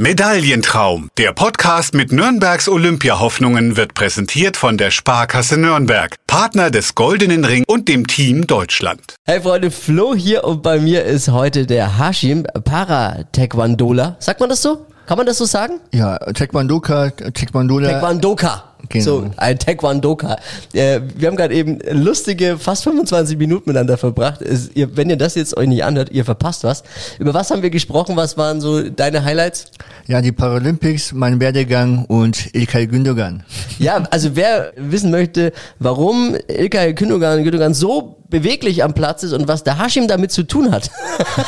Medaillentraum. Der Podcast mit Nürnbergs Olympiahoffnungen wird präsentiert von der Sparkasse Nürnberg, Partner des Goldenen Ring und dem Team Deutschland. Hey Freunde, Flo hier und bei mir ist heute der Hashim Para-Taekwondola. Sagt man das so? Kann man das so sagen? Ja, Taekwondoka, Taekwondola. Taekwondoka. Genau. So, ein Taekwondoka. Äh, wir haben gerade eben lustige fast 25 Minuten miteinander verbracht. Es, ihr, wenn ihr das jetzt euch nicht anhört, ihr verpasst was. Über was haben wir gesprochen? Was waren so deine Highlights? Ja, die Paralympics, mein Werdegang und Ilkay Gündogan. Ja, also wer wissen möchte, warum Ilkay Gündogan, Gündogan so beweglich am Platz ist und was der Hashim damit zu tun hat.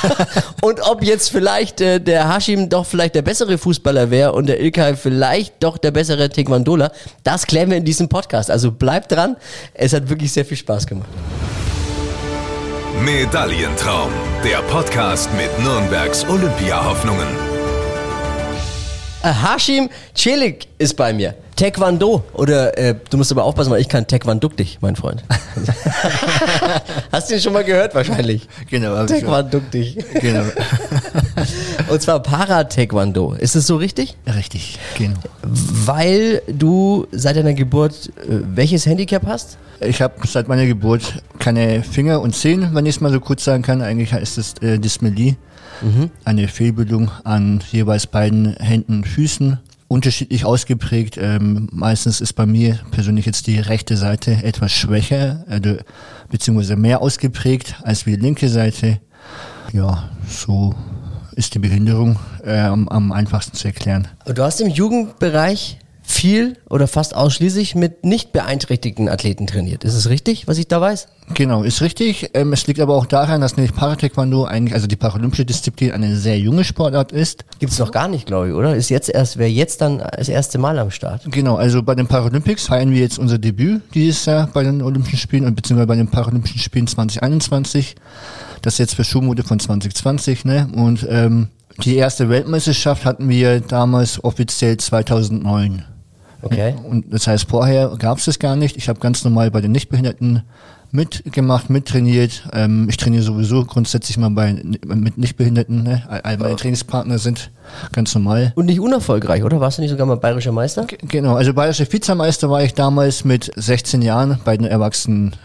und ob jetzt vielleicht äh, der Hashim doch vielleicht der bessere Fußballer wäre und der Ilkay vielleicht doch der bessere Taekwondola, das klären wir in diesem Podcast. Also bleibt dran, es hat wirklich sehr viel Spaß gemacht. Medaillentraum, der Podcast mit Nürnbergs Olympiahoffnungen. Äh, Hashim Celik ist bei mir. Taekwondo. Oder äh, du musst aber aufpassen, weil ich kann Taekwondo dich, mein Freund. Hast du ihn schon mal gehört wahrscheinlich? Genau. Taekwondo dich. Genau. Und zwar Para-Taekwondo. Ist es so richtig? Richtig, genau. Weil du seit deiner Geburt äh, welches Handicap hast? Ich habe seit meiner Geburt keine Finger und Zehen, wenn ich es mal so kurz sagen kann. Eigentlich heißt es äh, Dysmelie. Eine Fehlbildung an jeweils beiden Händen und Füßen. Unterschiedlich ausgeprägt. Ähm, meistens ist bei mir persönlich jetzt die rechte Seite etwas schwächer, also, beziehungsweise mehr ausgeprägt als die linke Seite. Ja, so ist die Behinderung äh, am, am einfachsten zu erklären. Du hast im Jugendbereich viel oder fast ausschließlich mit nicht beeinträchtigten Athleten trainiert. Ist es richtig, was ich da weiß? Genau, ist richtig. Ähm, es liegt aber auch daran, dass nämlich Parataekwondo eigentlich, also die paralympische Disziplin, eine sehr junge Sportart ist. Gibt's noch gar nicht, glaube ich, oder? Ist jetzt erst, wäre jetzt dann das erste Mal am Start. Genau, also bei den Paralympics feiern wir jetzt unser Debüt dieses Jahr bei den Olympischen Spielen und beziehungsweise bei den Paralympischen Spielen 2021. Das jetzt verschoben wurde von 2020, ne? Und ähm, die erste Weltmeisterschaft hatten wir damals offiziell 2009. Okay. Und das heißt, vorher gab es das gar nicht. Ich habe ganz normal bei den Nichtbehinderten mitgemacht, mittrainiert. Ähm, ich trainiere sowieso grundsätzlich mal bei mit Nichtbehinderten. Ne? All all meine Trainingspartner sind ganz normal. Und nicht unerfolgreich, oder? Warst du nicht sogar mal bayerischer Meister? G- Genau, also bayerischer Vizemeister war ich damals mit 16 Jahren bei den Erwachsenen.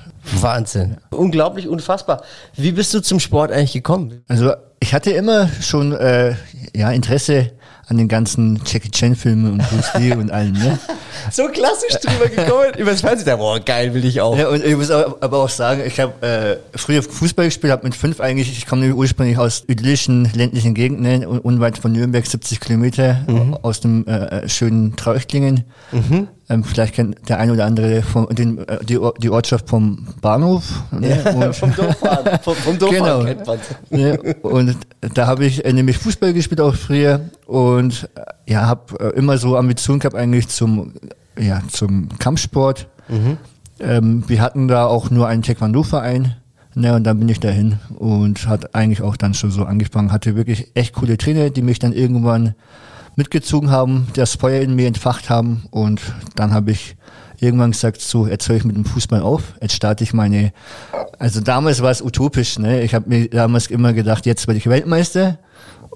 Wahnsinn. Unglaublich, unfassbar. Wie bist du zum Sport eigentlich gekommen? Also ich hatte immer schon äh, ja Interesse an den ganzen Jackie Chan Filmen und Bruce Lee und allem. Ne? So klassisch drüber gekommen, übers Fernsehen. Boah, geil, will ich auch. Ja, und ich muss aber auch sagen, ich habe äh, früher Fußball gespielt, habe mit fünf eigentlich, ich komme nämlich ursprünglich aus idyllischen ländlichen Gegenden, ne, un- unweit von Nürnberg, 70 Kilometer aus dem äh, äh, schönen Trauchtlingen. Ähm, vielleicht kennt der ein oder andere von, den, äh, die, die Ortschaft vom Bahnhof. Ne, und, vom Dorffahren. Vom, vom Dorffahren Genau. ne, und da habe ich äh, nämlich Fußball gespielt auch früher und äh, ja, habe äh, immer so Ambitionen gehabt eigentlich zum, ja, zum Kampfsport. Ähm, wir hatten da auch nur einen Taekwondo-Verein. Ne, und dann bin ich dahin und hat eigentlich auch dann schon so angefangen. Hatte wirklich echt coole Trainer, die mich dann irgendwann mitgezogen haben, das Feuer in mir entfacht haben. Und dann habe ich irgendwann gesagt, so, jetzt höre ich mit dem Fußball auf. Jetzt starte ich meine, also damals war es utopisch. Ne? Ich habe mir damals immer gedacht, jetzt werde ich Weltmeister.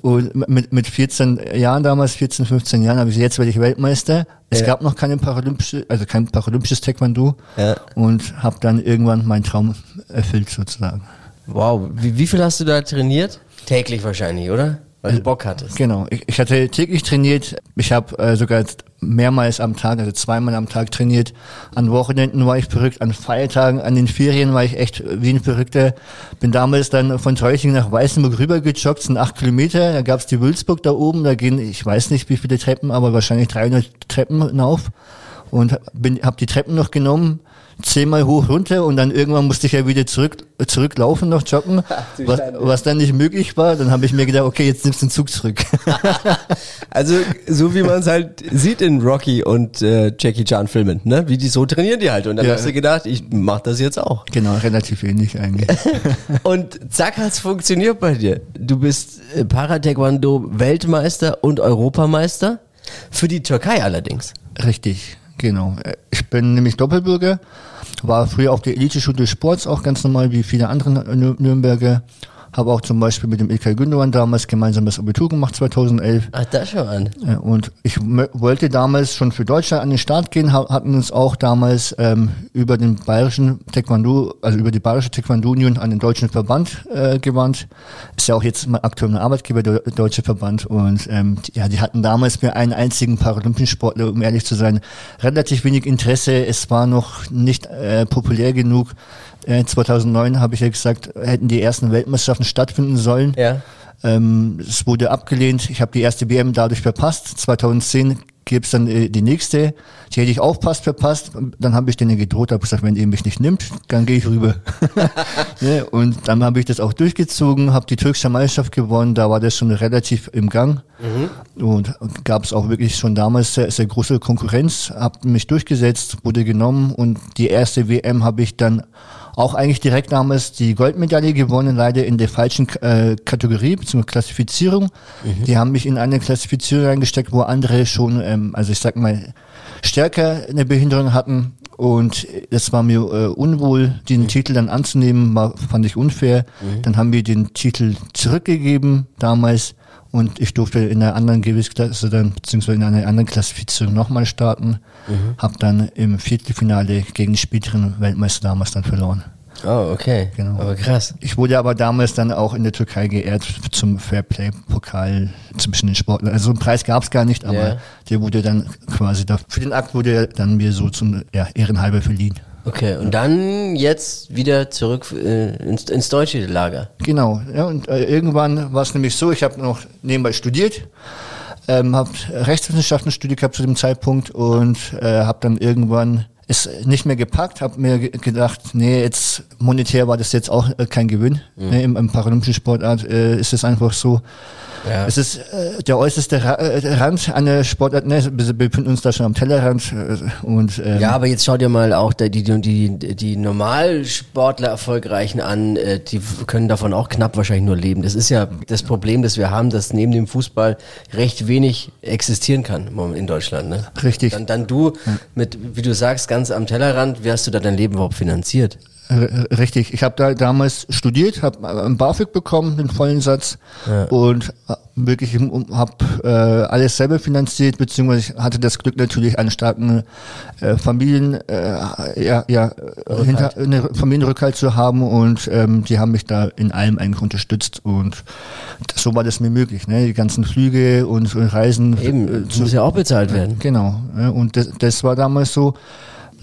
Und mit, mit 14 Jahren damals, 14, 15 Jahren, habe ich gesagt, jetzt werde ich Weltmeister. Es Ja. gab noch keine paralympische, also kein paralympisches Taekwondo. Ja. Und habe dann irgendwann meinen Traum erfüllt sozusagen. Wow, wie, wie viel hast du da trainiert? Täglich wahrscheinlich, oder? Weil du Bock hattest. Genau, ich, ich hatte täglich trainiert. Ich habe äh, sogar mehrmals am Tag, also zweimal am Tag trainiert. An Wochenenden war ich verrückt, an Feiertagen, an den Ferien war ich echt wie ein Verrückter. Bin damals dann von Teuching nach Weißenburg rüber gejoggt, sind acht Kilometer. Da gab's die Wülzburg da oben, da gehen, ich weiß nicht wie viele Treppen, aber wahrscheinlich 300 Treppen hinauf. Und bin, habe die Treppen noch genommen, zehnmal hoch runter und dann irgendwann musste ich ja wieder zurück zurücklaufen noch joggen, was, was dann nicht möglich war. Dann habe ich mir gedacht, okay, jetzt nimmst du den Zug zurück. Also, so wie man es halt sieht in Rocky und äh, Jackie Chan Filmen, ne? Wie die so trainieren die halt. Und dann Ja. hast du gedacht, ich mach das jetzt auch. genau, relativ ähnlich eigentlich. Und zack hat's funktioniert bei dir. Du bist äh, Para-Taekwondo Weltmeister und Europameister. Für die Türkei allerdings. Richtig, genau. Äh, Ich bin nämlich Doppelbürger, war früher auf der Elite-Schule des Sports auch ganz normal wie viele andere Nür- Nürnberger. Habe auch zum Beispiel mit dem Ilkay Gündogan damals gemeinsam das Abitur gemacht, 2011. Ach, da schon an. Und ich wollte damals schon für Deutschland an den Start gehen, ha- hatten uns auch damals ähm, über den bayerischen Taekwondo, also über die bayerische Taekwondo Union an den deutschen Verband äh, gewandt. Ist ja auch jetzt mein aktueller Arbeitgeber, der deutsche Verband. Und ähm, die, ja, die hatten damals für einen einzigen paralympischen Sportler, um ehrlich zu sein, relativ wenig Interesse. Es war noch nicht äh, populär genug. Äh, 2009 habe ich ja gesagt, hätten die ersten Weltmeisterschaften stattfinden sollen. Ja. Ähm, es wurde abgelehnt. Ich habe die erste WM dadurch verpasst. 2010 gäbe es dann äh, die nächste. Die hätte ich auch fast verpasst. Dann habe ich denen gedroht, habe gesagt, wenn ihr mich nicht nimmt, dann gehe ich rüber. ne? Und dann habe ich das auch durchgezogen, habe die türkische Meisterschaft gewonnen. Da war das schon relativ im Gang. Und gab es auch wirklich schon damals sehr, sehr große Konkurrenz. Habe mich durchgesetzt, wurde genommen und die erste WM habe ich dann auch eigentlich direkt damals die Goldmedaille gewonnen, leider in der falschen äh, Kategorie bzw. Klassifizierung. Die haben mich in eine Klassifizierung reingesteckt, wo andere schon, ähm, also ich sag mal, stärker eine Behinderung hatten. Und es war mir äh, unwohl, den Titel dann anzunehmen, war, fand ich unfair. Dann haben wir den Titel zurückgegeben damals und ich durfte in einer anderen Gewichtsklasse dann, beziehungsweise in einer anderen Klassifizierung nochmal starten. Hab dann im Viertelfinale gegen den späteren Weltmeister damals dann verloren. Oh, okay. Genau. Aber krass. Ich wurde aber damals dann auch in der Türkei geehrt zum Fairplay-Pokal zwischen den Sportlern. Also einen Preis gab es gar nicht, aber Ja. der wurde dann quasi, da, für den Akt wurde er dann mir so zum ja, Ehrenhalber verliehen. Okay, und dann jetzt wieder zurück äh, ins, ins deutsche Lager. Genau, ja, und äh, irgendwann war es nämlich so, ich habe noch nebenbei studiert, ähm, habe Rechtswissenschaften studiert gehabt zu dem Zeitpunkt und äh, habe dann irgendwann es nicht mehr gepackt, habe mir ge- gedacht, nee, jetzt monetär war das jetzt auch äh, kein Gewinn. Ne, im, Im paralympischen Sportart äh, ist es einfach so. Ja. Es ist äh, der äußerste Ra äh, Rand einer Sportart, ne, wir befinden uns da schon am Tellerrand äh, und ähm, Ja, aber jetzt schau dir mal auch die, die, die, die Normalsportler Erfolgreichen an, äh, die können davon auch knapp wahrscheinlich nur leben. Das ist ja das Problem, das wir haben, dass neben dem Fußball recht wenig existieren kann in Deutschland. Ne? Richtig. Dann, dann du mit, wie du sagst, ganz am Tellerrand, wie hast du da dein Leben überhaupt finanziert? R- Richtig. Ich habe da damals studiert, habe einen BAföG bekommen, den vollen Satz und äh, wirklich habe äh, alles selber finanziert, beziehungsweise ich hatte das Glück natürlich einen starken äh, Familien, äh, ja, ja, äh, hinter, eine Familienrückhalt zu haben und ähm, die haben mich da in allem eigentlich unterstützt und das, so war das mir möglich, ne? Die ganzen Flüge und, und Reisen Eben, äh, das muss ja auch bezahlt werden. Genau. Ja, und das, das war damals so.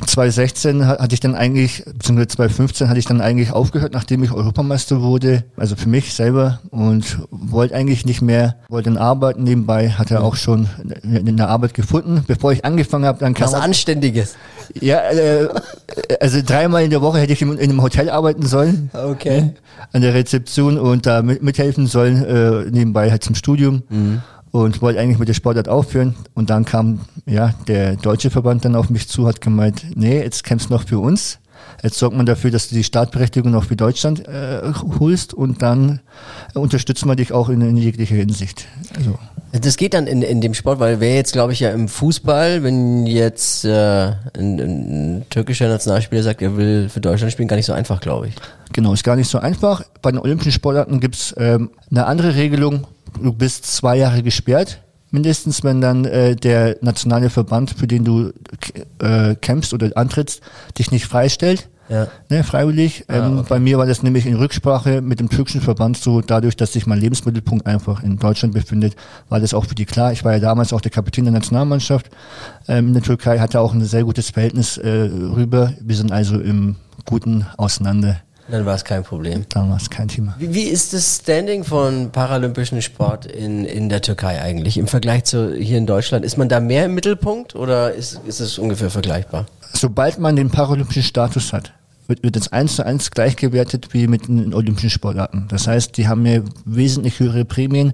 2016 ha- hatte ich dann eigentlich, beziehungsweise 2015 hatte ich dann eigentlich aufgehört, nachdem ich Europameister wurde, also für mich selber und wollte eigentlich nicht mehr, wollte dann arbeiten nebenbei, hatte auch schon eine, Arbeit gefunden. Bevor ich angefangen habe, dann kam Was Anständiges. ja, äh, also dreimal in der Woche hätte ich in, in einem Hotel arbeiten sollen. Okay. An der Rezeption und da mit, mithelfen sollen, äh, nebenbei halt zum Studium. Und wollte eigentlich mit der Sportart aufhören. Und dann kam ja der deutsche Verband dann auf mich zu, hat gemeint, nee, jetzt kämpfst du noch für uns. Jetzt sorgt man dafür, dass du die Startberechtigung noch für Deutschland äh, holst und dann unterstützen wir dich auch in, in jeglicher Hinsicht. Also, Das geht dann in, in dem Sport, weil wäre jetzt, glaube ich, ja im Fußball, wenn jetzt äh, ein, ein türkischer Nationalspieler sagt, er will für Deutschland spielen, gar nicht so einfach, glaube ich. Genau, ist gar nicht so einfach. Bei den Olympischen Sportarten gibt's ähm, eine andere Regelung. Du bist zwei Jahre gesperrt, mindestens, wenn dann äh, der nationale Verband, für den du äh, kämpfst oder antrittst, dich nicht freistellt. Ja. Ne, freiwillig. Ähm, Bei mir war das nämlich in Rücksprache mit dem türkischen Verband so, dadurch, dass sich mein Lebensmittelpunkt einfach in Deutschland befindet, war das auch für die klar. Ich war ja damals auch der Kapitän der Nationalmannschaft ähm, in der Türkei, hatte auch ein sehr gutes Verhältnis äh, rüber. Wir sind also im Guten auseinander. Dann war es kein Problem. Damals kein Thema. Wie, wie ist das Standing von paralympischen Sport in, in der Türkei eigentlich im Vergleich zu hier in Deutschland? Ist man da mehr im Mittelpunkt oder ist, ist es ungefähr vergleichbar? Sobald man den paralympischen Status hat, wird, wird es eins zu eins gleich gewertet wie mit den olympischen Sportarten. Das heißt, die haben ja wesentlich höhere Prämien,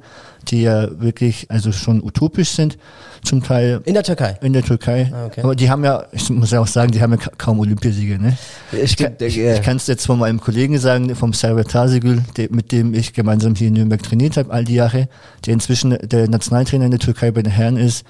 die ja wirklich also schon utopisch sind, zum Teil In der Türkei? in der Türkei. Ah, okay. Aber die haben ja, ich muss ja auch sagen, die haben ja ka- kaum Olympiasiege. Ne? Ich, kann, ich, ich kann es jetzt von meinem Kollegen sagen, vom Servet Tazigül, der, mit dem ich gemeinsam hier in Nürnberg trainiert habe, all die Jahre, der inzwischen der Nationaltrainer in der Türkei bei den Herren ist.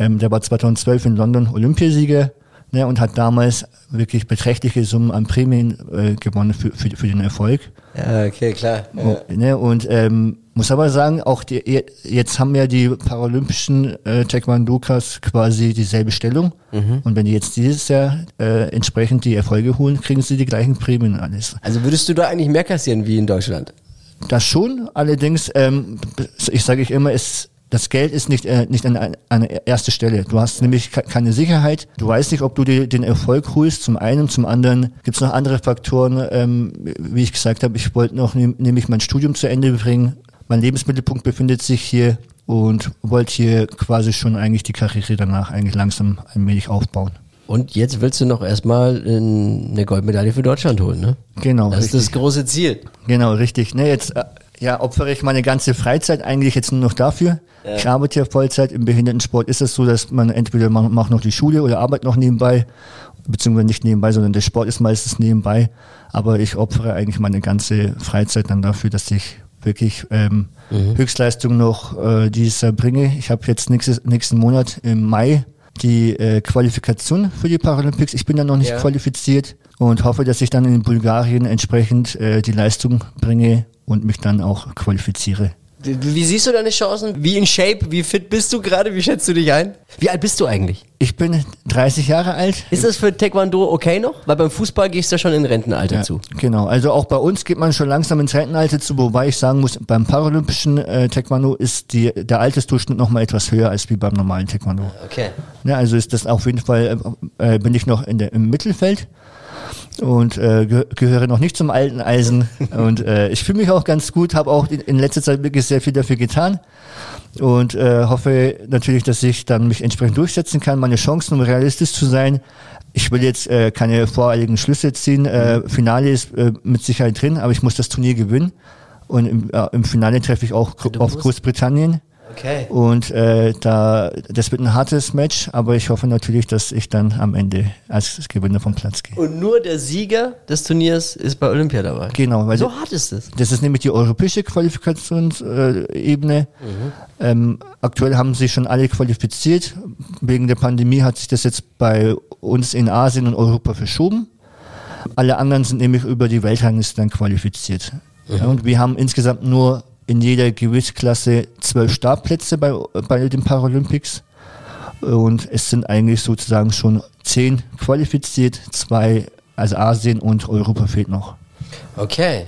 Ähm, der war 2012 in London Olympiasieger, ne, und hat damals wirklich beträchtliche Summen an Prämien äh, gewonnen für, für, für den Erfolg. Ja, okay, klar. Ja. Ne, und ähm, muss aber sagen, auch die, jetzt haben ja die paralympischen äh, Taekwondokas quasi dieselbe Stellung. Mhm. Und wenn die jetzt dieses Jahr äh, entsprechend die Erfolge holen, kriegen sie die gleichen Prämien und alles. Also würdest du da eigentlich mehr kassieren wie in Deutschland? Das schon, allerdings, ähm, ich sage ich immer, es das Geld ist nicht, äh, nicht an, an erster Stelle. Du hast nämlich keine Sicherheit. Du weißt nicht, ob du dir den Erfolg holst. Zum einen, zum anderen gibt es noch andere Faktoren. Ähm, wie ich gesagt habe, ich wollte noch nämlich mein Studium zu Ende bringen. Mein Lebensmittelpunkt befindet sich hier und wollte hier quasi schon eigentlich die Karriere danach eigentlich langsam allmählich aufbauen. Und jetzt willst du noch erstmal eine Goldmedaille für Deutschland holen, ne? Genau. Das richtig. ist das große Ziel. Genau, richtig. Ne, jetzt äh, ja, opfere ich meine ganze Freizeit eigentlich jetzt nur noch dafür. Ja. Ich arbeite ja Vollzeit. Im Behindertensport ist es so, dass man entweder macht mach noch die Schule oder arbeitet noch nebenbei, beziehungsweise nicht nebenbei, sondern der Sport ist meistens nebenbei. Aber ich opfere eigentlich meine ganze Freizeit dann dafür, dass ich wirklich ähm, mhm. Höchstleistung noch äh, dieses Jahr bringe. Ich habe jetzt nächstes, nächsten Monat im Mai die äh, Qualifikation für die Paralympics. Ich bin da noch nicht ja. qualifiziert und hoffe, dass ich dann in Bulgarien entsprechend äh, die Leistung bringe und mich dann auch qualifiziere. Wie siehst du deine Chancen? Wie in Shape? Wie fit bist du gerade? Wie schätzt du dich ein? Wie alt bist du eigentlich? Ich bin 30 Jahre alt. Ist das für Taekwondo okay noch? Weil beim Fußball gehst du ja schon in Rentenalter ja, zu. Genau, also auch bei uns geht man schon langsam ins Rentenalter zu, wobei ich sagen muss, beim paralympischen äh, Taekwondo ist die, der Altersdurchschnitt noch mal etwas höher als wie beim normalen Taekwondo. Okay. Ja, also ist das auf jeden Fall, äh, äh bin ich noch in der, im Mittelfeld und äh, ge gehöre noch nicht zum alten Eisen. und äh, ich fühle mich auch ganz gut, habe auch in, in, letzter Zeit wirklich sehr viel dafür getan und äh, hoffe natürlich, dass ich dann mich entsprechend durchsetzen kann. Meine Chancen, um realistisch zu sein, ich will jetzt äh, keine voreiligen Schlüsse ziehen. Äh, Finale ist äh, mit Sicherheit drin, aber ich muss das Turnier gewinnen. Und im, äh, im Finale treffe ich auch auf Großbritannien. Okay. Und äh, da, das wird ein hartes Match, aber ich hoffe natürlich, dass ich dann am Ende als Gewinner vom Platz gehe. Und nur der Sieger des Turniers ist bei Olympia dabei. Genau, weil so hart ist es. Das ist nämlich die europäische Qualifikationsebene. Mhm. Ähm, aktuell haben sich schon alle qualifiziert. Wegen der Pandemie hat sich das jetzt bei uns in Asien und Europa verschoben. Alle anderen sind nämlich über die Weltrangliste dann qualifiziert. Mhm. Ja, und wir haben insgesamt nur in jeder Gewichtsklasse zwölf Startplätze bei, bei den Paralympics. Und es sind eigentlich sozusagen schon zehn qualifiziert, zwei, also Asien und Europa fehlt noch. Okay.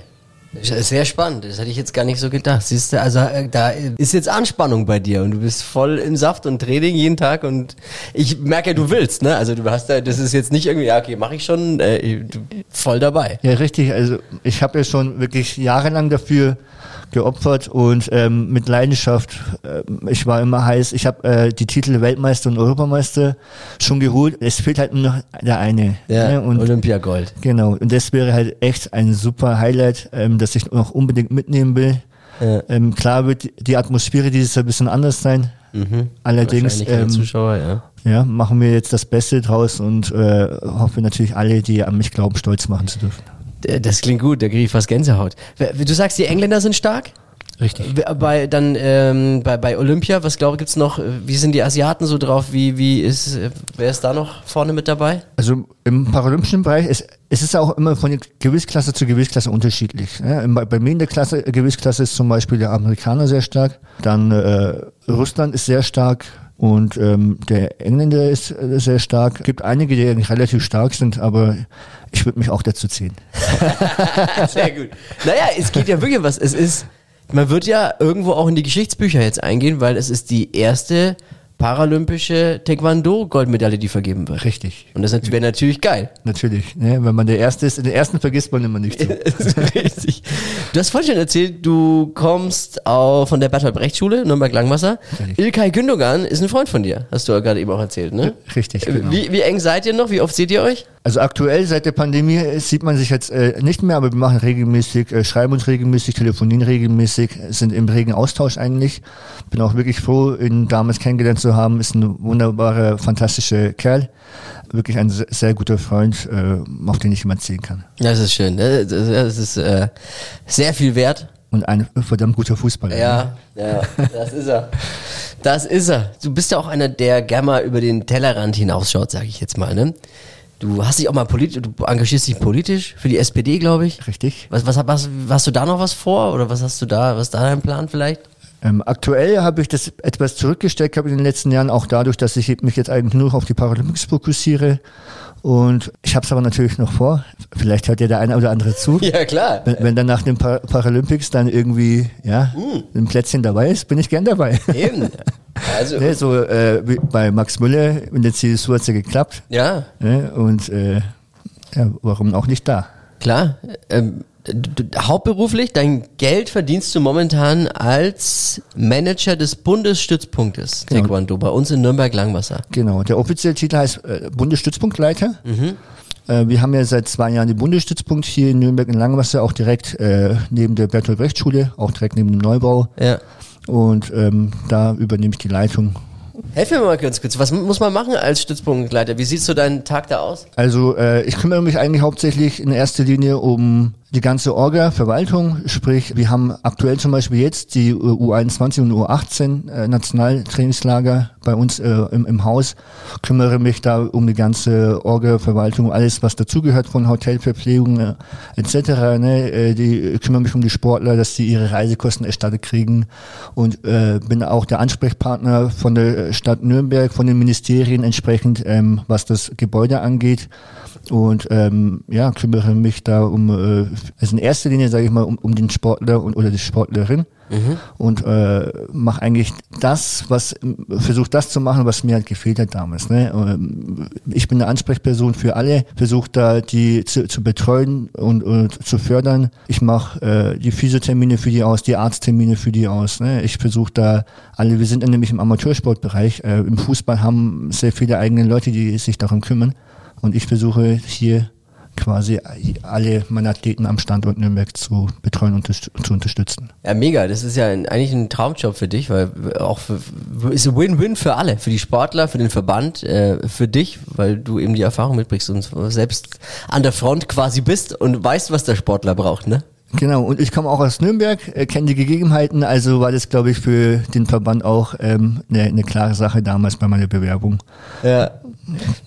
Sehr spannend, das hätte ich jetzt gar nicht so gedacht. Siehst du, also äh, da ist jetzt Anspannung bei dir und du bist voll im Saft und Training jeden Tag und ich merke, du willst, ne? Also du hast da, das ist jetzt nicht irgendwie, ja, okay, mache ich schon, äh, voll dabei. Ja, richtig. Also ich habe ja schon wirklich jahrelang dafür geopfert und ähm, mit Leidenschaft. Äh, ich war immer heiß. Ich habe äh, die Titel Weltmeister und Europameister schon geholt. Es fehlt halt nur noch der eine. Ja, ne? und, Olympiagold. Genau. Und das wäre halt echt ein super Highlight, ähm, das ich noch unbedingt mitnehmen will. Ja. Ähm, klar wird die Atmosphäre dieses Jahr ein bisschen anders sein. Mhm. Allerdings ähm, Zuschauer, ja. ja. machen wir jetzt das Beste draus und äh, hoffe natürlich alle, die an mich glauben, stolz machen zu dürfen. Das klingt gut, da kriege ich fast Gänsehaut. Du sagst, die Engländer sind stark? Richtig. Bei, dann ähm, bei, bei Olympia, was glaube ich, gibt es noch? Wie sind die Asiaten so drauf? Wie, wie ist, wer ist da noch vorne mit dabei? Also im paralympischen Bereich ist es ist auch immer von Gewichtsklasse zu Gewichtsklasse unterschiedlich. Ja, bei mir in der Klasse, Gewichtsklasse ist zum Beispiel der Amerikaner sehr stark, dann äh, Russland ist sehr stark, und ähm, der Engländer ist äh, sehr stark. Es gibt einige, die relativ stark sind, aber ich würde mich auch dazu ziehen. sehr gut. Naja, es geht ja wirklich was. Es ist, man wird ja irgendwo auch in die Geschichtsbücher jetzt eingehen, weil es ist die erste paralympische Taekwondo-Goldmedaille, die vergeben wird. Richtig. Und das wäre natürlich geil. Natürlich. Ne? Wenn man der Erste ist, den Ersten vergisst man immer nicht so. Richtig. Du hast vorhin schon erzählt, du kommst auch von der Bertolt Brecht Schule, Nürnberg-Langwasser. Ilkay Gündogan ist ein Freund von dir, hast du ja gerade eben auch erzählt, ne? Richtig, genau. Wie, wie eng seid ihr noch? Wie oft seht ihr euch? Also aktuell seit der Pandemie äh, sieht man sich jetzt äh, nicht mehr, aber wir machen regelmäßig, äh, schreiben uns regelmäßig, telefonieren regelmäßig, sind im regen Austausch eigentlich. Bin auch wirklich froh, ihn damals kennengelernt zu haben. Ist ein wunderbarer, fantastischer Kerl. Wirklich ein sehr, sehr guter Freund, äh, auf den ich jemand zählen kann. Das ist schön. Das, das ist äh, sehr viel wert. Und ein verdammt guter Fußballer. Ja, ne? ja, das ist er. Das ist er. Du bist ja auch einer, der gerne mal über den Tellerrand hinausschaut, sage ich jetzt mal. Ne? Du hast dich auch mal politisch, du engagierst dich politisch für die SPD, glaube ich. Richtig. Was, was, was, hast du da noch was vor oder was hast du da, was ist da dein Plan vielleicht? Ähm, aktuell habe ich das etwas zurückgesteckt in den letzten Jahren, auch dadurch, dass ich mich jetzt eigentlich nur auf die Paralympics fokussiere und ich habe es aber natürlich noch vor. Vielleicht hört ja der eine oder andere zu. Ja, klar. Wenn, wenn dann nach den Par Paralympics dann irgendwie ja, mm. ein Plätzchen dabei ist, bin ich gern dabei. Eben. Also, ne, so äh, bei Max Müller in der CSU hat es ja geklappt. Ja. Ne, und äh, ja, warum auch nicht da? Klar. Ähm, hauptberuflich, dein Geld verdienst du momentan als Manager des Bundesstützpunktes genau. Taekwondo bei uns in Nürnberg-Langwasser. Genau, der offizielle Titel heißt äh, Bundesstützpunktleiter. Mhm. Äh, wir haben ja seit zwei Jahren den Bundesstützpunkt hier in Nürnberg in Langwasser, auch direkt äh, neben der Bertolt Brecht Schule, auch direkt neben dem Neubau. Ja. Und ähm, da übernehme ich die Leitung Helf mir mal ganz kurz. Was muss man machen als Stützpunktleiter? Wie sieht so dein Tag da aus? Also äh, ich kümmere mich eigentlich hauptsächlich in erster Linie um die ganze Orga, Verwaltung, sprich, wir haben aktuell zum Beispiel jetzt die U21 und U18 äh, Nationaltrainingslager bei uns äh, im, im Haus, kümmere mich da um die ganze Orga, Verwaltung, alles was dazugehört von Hotelverpflegung äh, etc. Ne? Äh, die kümmere mich um die Sportler, dass sie ihre Reisekosten erstattet kriegen und äh, bin auch der Ansprechpartner von der Stadt Nürnberg, von den Ministerien entsprechend, ähm, was das Gebäude angeht und ähm, ja, kümmere mich da um, äh, also in erster Linie sage ich mal, um, um den Sportler und, oder die Sportlerin mhm. und äh, mache eigentlich das, was versuche das zu machen, was mir halt gefehlt hat damals. Ne? Ähm, ich bin eine Ansprechperson für alle, versuche da die zu, zu betreuen und, und zu fördern. Ich mache äh, die Physiothermine für die aus, die Arzttermine für die aus. Ne? Ich versuche da alle, wir sind nämlich im Amateursportbereich, äh, im Fußball haben sehr viele eigene Leute, die sich darum kümmern. Und ich versuche hier quasi alle meine Athleten am Standort Nürnberg zu betreuen und zu unterstützen. Ja, mega. Das ist ja eigentlich ein Traumjob für dich, weil auch für, ist ein Win-Win für alle, für die Sportler, für den Verband, äh, für dich, weil du eben die Erfahrung mitbringst und selbst an der Front quasi bist und weißt, was der Sportler braucht, ne? Genau, und ich komme auch aus Nürnberg, äh, kenne die Gegebenheiten, also war das, glaube ich, für den Verband auch ähm, eine, eine klare Sache damals bei meiner Bewerbung. Ja.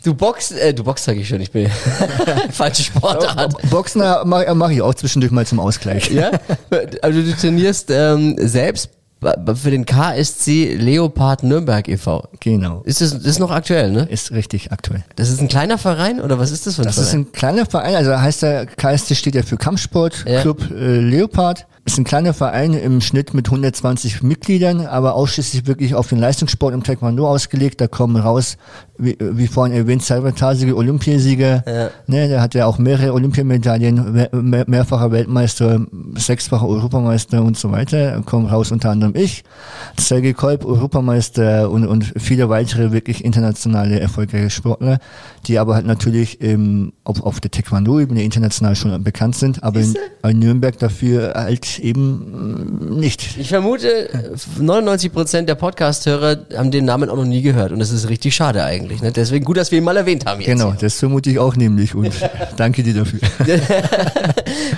Du boxst, äh, du boxst sag ich schon, ich bin falsche Sportart. Boxen äh, mache mach ich auch zwischendurch mal zum Ausgleich. Ja, also du trainierst ähm, selbst für den KSC Leopard Nürnberg e.V. Genau. Ist das, das ist noch aktuell, ne? Ist richtig aktuell. Das ist ein kleiner Verein oder was ist das für ein das Verein? Das ist ein kleiner Verein, also heißt der KSC steht ja für Kampfsport Club ja. äh, Leopard ist ein kleiner Verein im Schnitt mit 120 Mitgliedern, aber ausschließlich wirklich auf den Leistungssport im Taekwondo ausgelegt. Da kommen raus, wie, wie vorhin erwähnt, Salvatasige Olympiasieger. Ja. Ne, der hat ja auch mehrere Olympiamedaillen, mehr, mehrfacher Weltmeister, sechsfacher Europameister und so weiter. Kommen raus unter anderem ich, Sergei Kolb, Europameister und, und viele weitere wirklich internationale erfolgreiche Sportler, die aber halt natürlich im, auf, auf der Taekwondo-Ebene international schon bekannt sind, aber in, in Nürnberg dafür halt eben nicht. Ich vermute, 99 Prozent der Podcast-Hörer haben den Namen auch noch nie gehört und das ist richtig schade eigentlich. Ne? Deswegen gut, dass wir ihn mal erwähnt haben jetzt. Genau, hier. das vermute ich auch nämlich und danke dir dafür.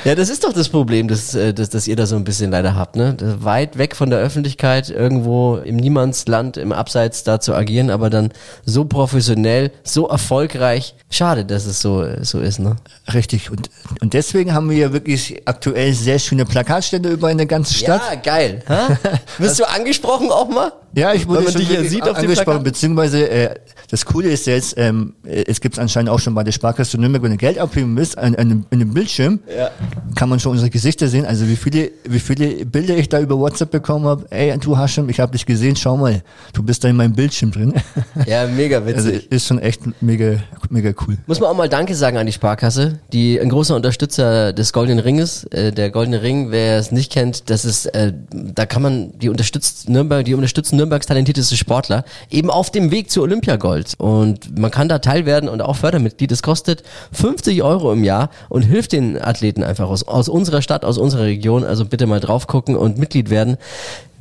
ja, das ist doch das Problem, das, äh, das, das ihr da so ein bisschen leider habt. Ne? Weit weg von der Öffentlichkeit, irgendwo im Niemandsland, im Abseits da zu agieren, aber dann so professionell, so erfolgreich. Schade, dass es so, so ist. Ne? Richtig und, und deswegen haben wir ja wirklich aktuell sehr schöne Plakate Fahrradstände über eine ganze Stadt. Ja, geil. Wirst du angesprochen auch mal? Ja, ich wurde schon hier sieht auf angesprochen, beziehungsweise äh, das Coole ist jetzt, ähm, es gibt es anscheinend auch schon bei der Sparkasse Nürnberg, wenn du Geld abheben willst, an, an, an einem Bildschirm, ja. kann man schon unsere Gesichter sehen. Also wie viele, wie viele Bilder ich da über WhatsApp bekommen habe. Ey, du Haschem, ich habe dich gesehen, schau mal, du bist da in meinem Bildschirm drin. Ja, mega witzig. Also ist schon echt mega, mega cool. Muss man auch mal Danke sagen an die Sparkasse, die ein großer Unterstützer des Goldenen Ringes. Äh, der Goldene Ring, wer es nicht kennt, das ist, äh, da kann man, die unterstützt Nürnberg, die unterstützen Nürnbergs talentierteste Sportler, eben auf dem Weg zu Olympiagold. Und man kann da Teil werden und auch Fördermitglied. Es kostet 50 Euro im Jahr und hilft den Athleten einfach aus, aus unserer Stadt, aus unserer Region. Also bitte mal drauf gucken und Mitglied werden.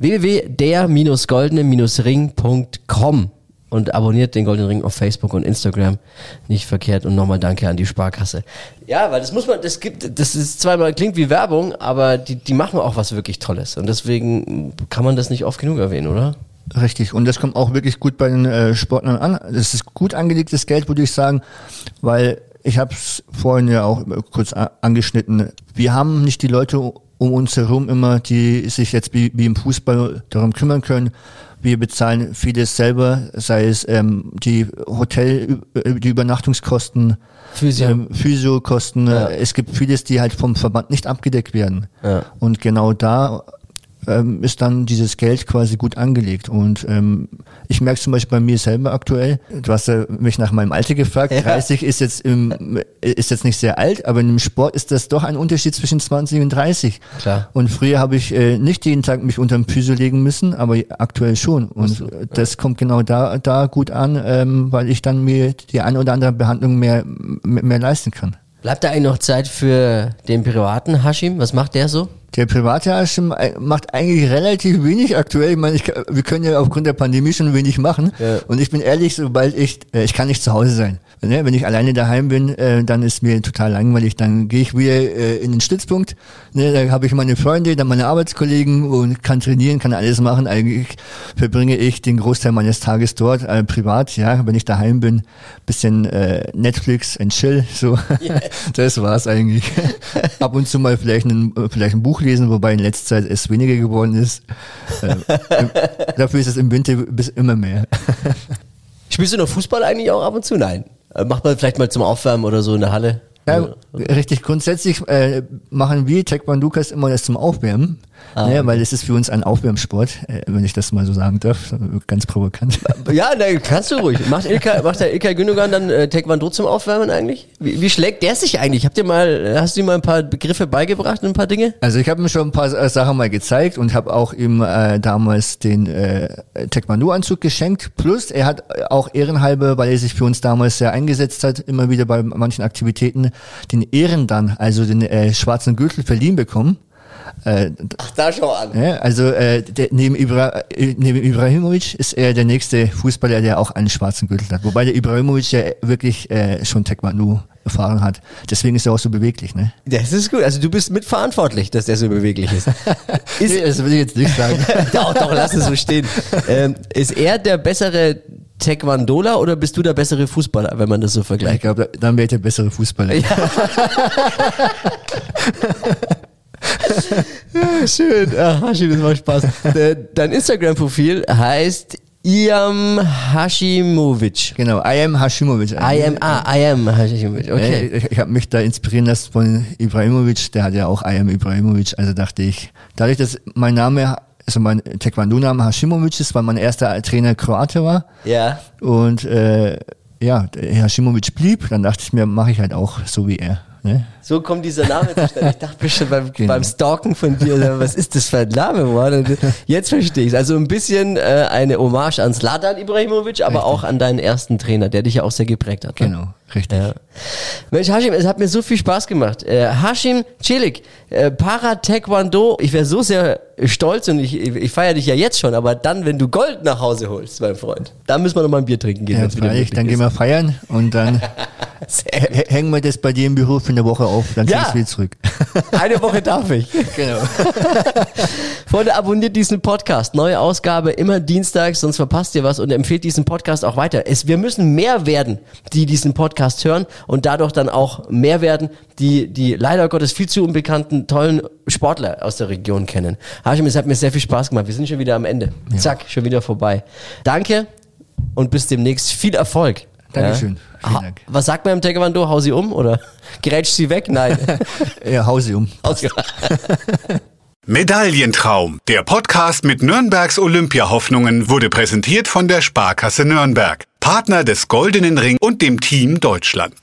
www.der-goldene-ring.com und abonniert den Goldenen Ring auf Facebook und Instagram. Nicht verkehrt und nochmal danke an die Sparkasse. Ja, weil das muss man, das gibt, das ist zweimal klingt wie Werbung, aber die, die machen auch was wirklich Tolles und deswegen kann man das nicht oft genug erwähnen, oder? Richtig, und das kommt auch wirklich gut bei den äh, Sportlern an. Das ist gut angelegtes Geld, würde ich sagen, weil ich habe es vorhin ja auch kurz angeschnitten. Wir haben nicht die Leute um uns herum immer, die sich jetzt wie, wie im Fußball darum kümmern können. Wir bezahlen vieles selber, sei es ähm, die Hotel, die Übernachtungskosten, Physio. Ähm, Physiokosten. Ja. Es gibt vieles, die halt vom Verband nicht abgedeckt werden. Ja. Und genau da ähm, ist dann dieses Geld quasi gut angelegt. Und ähm, ich merke zum Beispiel bei mir selber aktuell, du hast ja mich nach meinem Alter gefragt, ja. 30 ist jetzt im, ist jetzt nicht sehr alt, aber im Sport ist das doch ein Unterschied zwischen 20 und 30. Klar. Und früher habe ich äh, nicht jeden Tag mich unter den Physio legen müssen, aber aktuell schon. Und das ja. kommt genau da, da gut an, ähm, weil ich dann mir die eine oder andere Behandlung mehr, mehr leisten kann. Bleibt da eigentlich noch Zeit für den privaten Hashim? Was macht der so? Der private Hashim äh, macht eigentlich relativ wenig aktuell. Ich meine, ich, wir können ja aufgrund der Pandemie schon wenig machen. Ja. Und ich bin ehrlich, sobald ich, äh, ich kann nicht zu Hause sein. Ne? Wenn ich alleine daheim bin, äh, dann ist mir total langweilig. Dann gehe ich wieder äh, in den Stützpunkt. Ne? Da habe ich meine Freunde, dann meine Arbeitskollegen und kann trainieren, kann alles machen. Eigentlich verbringe ich den Großteil meines Tages dort, äh, privat. Ja, wenn ich daheim bin, bisschen äh, Netflix and Chill. So, yeah. das war's eigentlich. Ab und zu mal vielleicht ein, vielleicht ein Buch lesen, wobei in letzter Zeit es weniger geworden ist. Äh, dafür ist es im Winter bis immer mehr. Spielst du noch Fußball eigentlich auch ab und zu? Nein. Äh, macht man vielleicht mal zum Aufwärmen oder so in der Halle? Ja, richtig. Grundsätzlich äh, machen wir Taekwondokas immer das zum Aufwärmen. Ah, ne, weil es ist für uns ein Aufwärmsport, äh, wenn ich das mal so sagen darf, ganz provokant. Ja, ne, kannst du ruhig. Macht, Ilka, macht der Ilkay Gündogan dann äh, Taekwondo zum Aufwärmen eigentlich? Wie, wie schlägt der sich eigentlich? Habt ihr mal, hast du ihm mal ein paar Begriffe beigebracht und ein paar Dinge? Also ich habe ihm schon ein paar äh, Sachen mal gezeigt und habe auch ihm äh, damals den äh, Taekwondo-Anzug geschenkt. Plus er hat auch ehrenhalber, weil er sich für uns damals sehr eingesetzt hat, immer wieder bei manchen Aktivitäten den Ehren dann, also den äh, schwarzen Gürtel verliehen bekommen. Äh, Ach, da schau an. Ja, also äh, der, neben, Ibra, neben Ibrahimovic ist er der nächste Fußballer, der auch einen schwarzen Gürtel hat. Wobei der Ibrahimovic ja wirklich äh, schon Taekwondo erfahren hat. Deswegen ist er auch so beweglich, ne? Das ist gut. Also du bist mitverantwortlich, dass der so beweglich ist. ist nee, das will ich jetzt nicht sagen. doch, doch, lass es so stehen. Ähm, ist er der bessere Taekwondola oder bist du der bessere Fußballer, wenn man das so vergleicht? Ich glaube, dann wäre ich der bessere Fußballer. Ja. ja, schön. Ach, Hashi, das macht Spaß. Dein Instagram-Profil heißt Iam Hashimovic. Genau, I am Hashimovic. I am, ah, I am Hashimovic, okay. Ich, ich habe mich da inspirieren lassen von Ibrahimovic, der hat ja auch I am Ibrahimovic, also dachte ich, dadurch, dass mein Name, also mein Taekwondo-Name Hashimovic ist, weil mein erster Trainer Kroate war. Ja. Und äh, ja, Hashimovic blieb, dann dachte ich mir, mache ich halt auch so wie er. Ne? So kommt dieser Name zustande. Ich dachte schon beim, genau. beim Stalken von dir, was ist das für ein Name? Mann? Jetzt verstehe ich es. Also ein bisschen äh, eine Hommage an Sladan Ibrahimovic, aber Richtig. auch an deinen ersten Trainer, der dich ja auch sehr geprägt hat. Ne? Genau. Richtig. Ja. Mensch, Hashim, es hat mir so viel Spaß gemacht. Äh, Hashim Celik, äh, Para-Taekwondo, ich wäre so sehr stolz und ich, ich feiere dich ja jetzt schon, aber dann, wenn du Gold nach Hause holst, mein Freund, dann müssen wir noch mal ein Bier trinken gehen. Ja, freilich, dann ist. gehen wir feiern und dann hängen wir das bei dir im Büro für eine Woche auf, dann ja. kriegst du wieder zurück. Eine Woche darf ich. Genau. Freunde, abonniert diesen Podcast. Neue Ausgabe immer dienstags, sonst verpasst ihr was und empfehlt diesen Podcast auch weiter. Es, wir müssen mehr werden, die diesen Podcast Podcast hören und dadurch dann auch mehr werden, die die leider Gottes viel zu unbekannten, tollen Sportler aus der Region kennen. Hashim, es hat mir sehr viel Spaß gemacht. Wir sind schon wieder am Ende. Ja. Zack, schon wieder vorbei. Danke und bis demnächst. Viel Erfolg. Dankeschön. Ja. Dank. Was sagt man im Taekwondo? Hau sie um oder gerätsch sie weg? Nein. ja, hau sie um. Medaillentraum. Der Podcast mit Nürnbergs Olympiahoffnungen wurde präsentiert von der Sparkasse Nürnberg, Partner des Goldenen Ring und dem Team Deutschland.